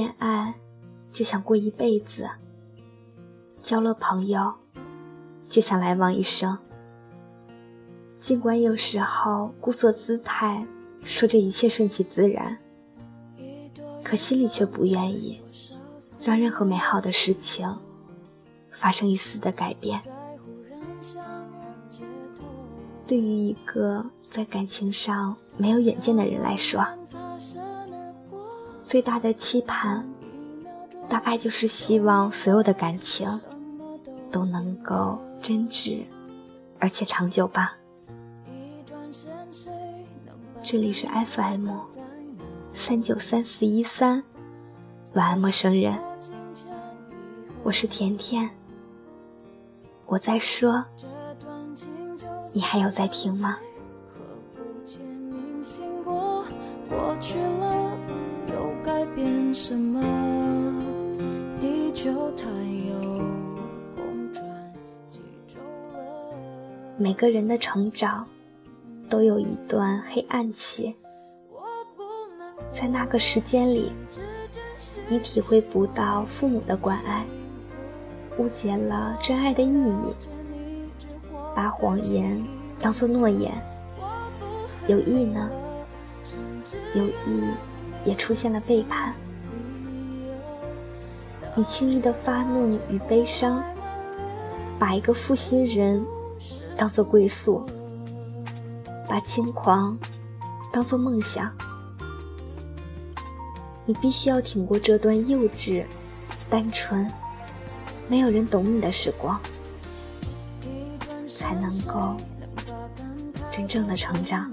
恋爱就想过一辈子，交了朋友就想来往一生。尽管有时候故作姿态，说着一切顺其自然，可心里却不愿意让任何美好的事情发生一丝的改变。对于一个在感情上没有远见的人来说，最大的期盼，大概就是希望所有的感情都能够真挚而且长久吧。这里是 FM 三九三四一三，晚安，陌生人。我是甜甜，我在说，你还有在听吗？为什么？地球太有公每个人的成长。都有一段黑暗期，在那个时间里，你体会不到父母的关爱，误解了真爱的意义，把谎言当作诺言，有意呢，有意也出现了背叛，你轻易的发怒与悲伤，把一个负心人当作归宿。把轻狂当做梦想，你必须要挺过这段幼稚、单纯、没有人懂你的时光，才能够真正的成长。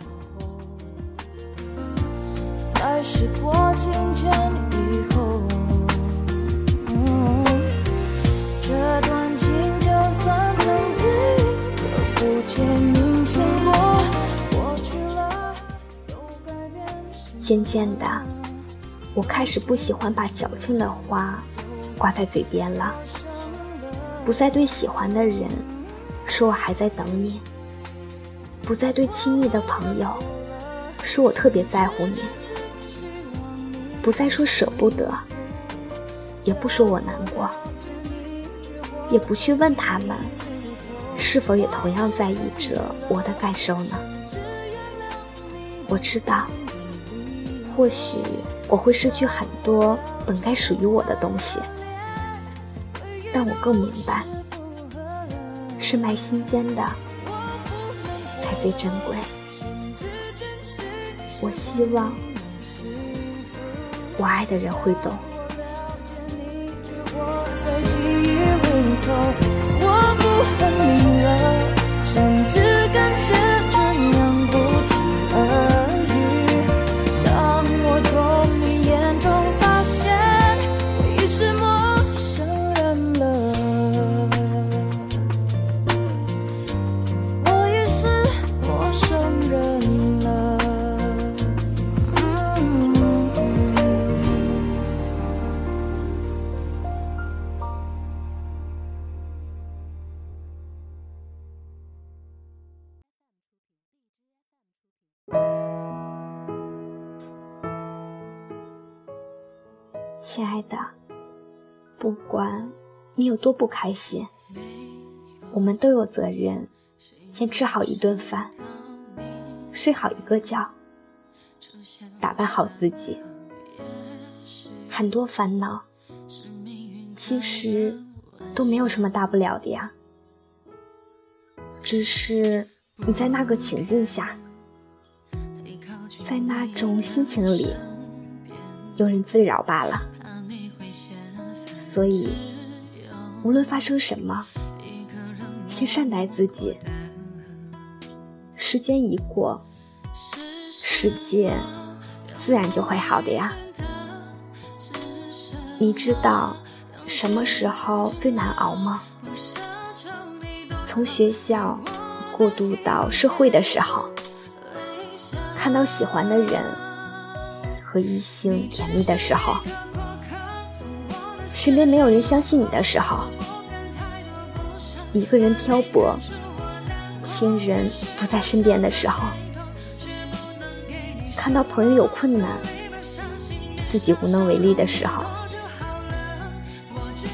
在时过境迁以后，却能将我过去了渐渐的，我开始不喜欢把矫情的话挂在嘴边了，不再对喜欢的人说我还在等你，不再对亲密的朋友说我特别在乎你，不再说舍不得，也不说我难过，也不去问他们是否也同样在意着我的感受呢？我知道。或许我会失去很多本该属于我的东西，但我更明白，深埋心间的才最珍贵。我希望我爱的人会懂。亲爱的，不管你有多不开心，我们都有责任先吃好一顿饭，睡好一个觉，打扮好自己。很多烦恼其实都没有什么大不了的呀，只是你在那个情境下，在那种心情里，庸人自扰罢了。所以，无论发生什么，先善待自己。时间一过，世界自然就会好的呀。你知道什么时候最难熬吗？从学校过渡到社会的时候，看到喜欢的人和异性甜蜜的时候。身边没有人相信你的时候，一个人漂泊，亲人不在身边的时候，看到朋友有困难，自己无能为力的时候，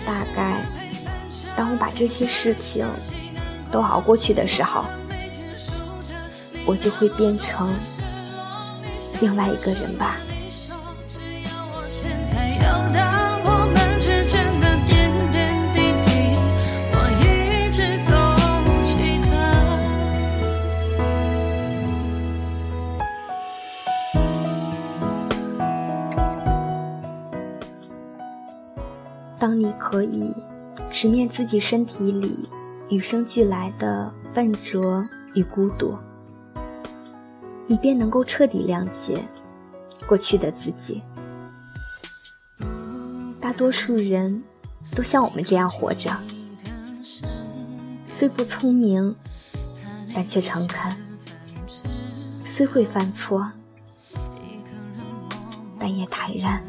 大概当我把这些事情都熬过去的时候，我就会变成另外一个人吧。当你可以直面自己身体里与生俱来的笨拙与孤独，你便能够彻底谅解过去的自己。大多数人都像我们这样活着，虽不聪明，但却诚恳；虽会犯错，但也坦然。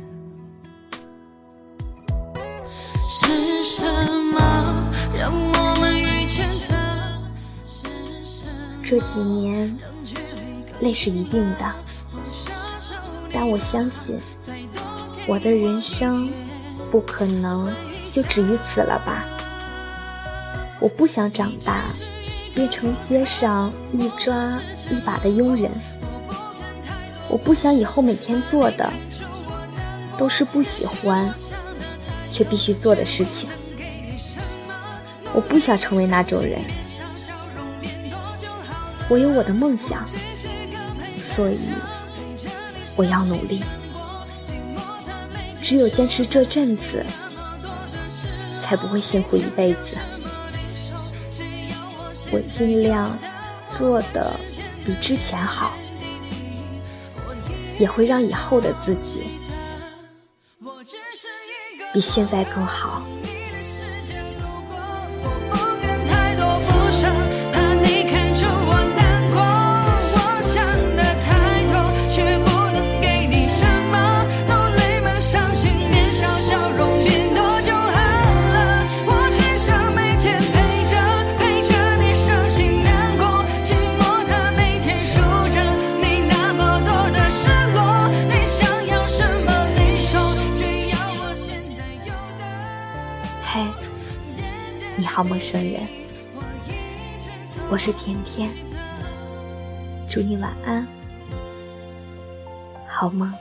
这几年，累是一定的，但我相信，我的人生不可能就止于此了吧。我不想长大，变成街上一抓一把的佣人。我不想以后每天做的都是不喜欢却必须做的事情。我不想成为那种人，我有我的梦想，所以我要努力。只有坚持这阵子，才不会辛苦一辈子。我尽量做的比之前好，也会让以后的自己比现在更好。好，陌生人，我是甜甜，祝你晚安，好梦。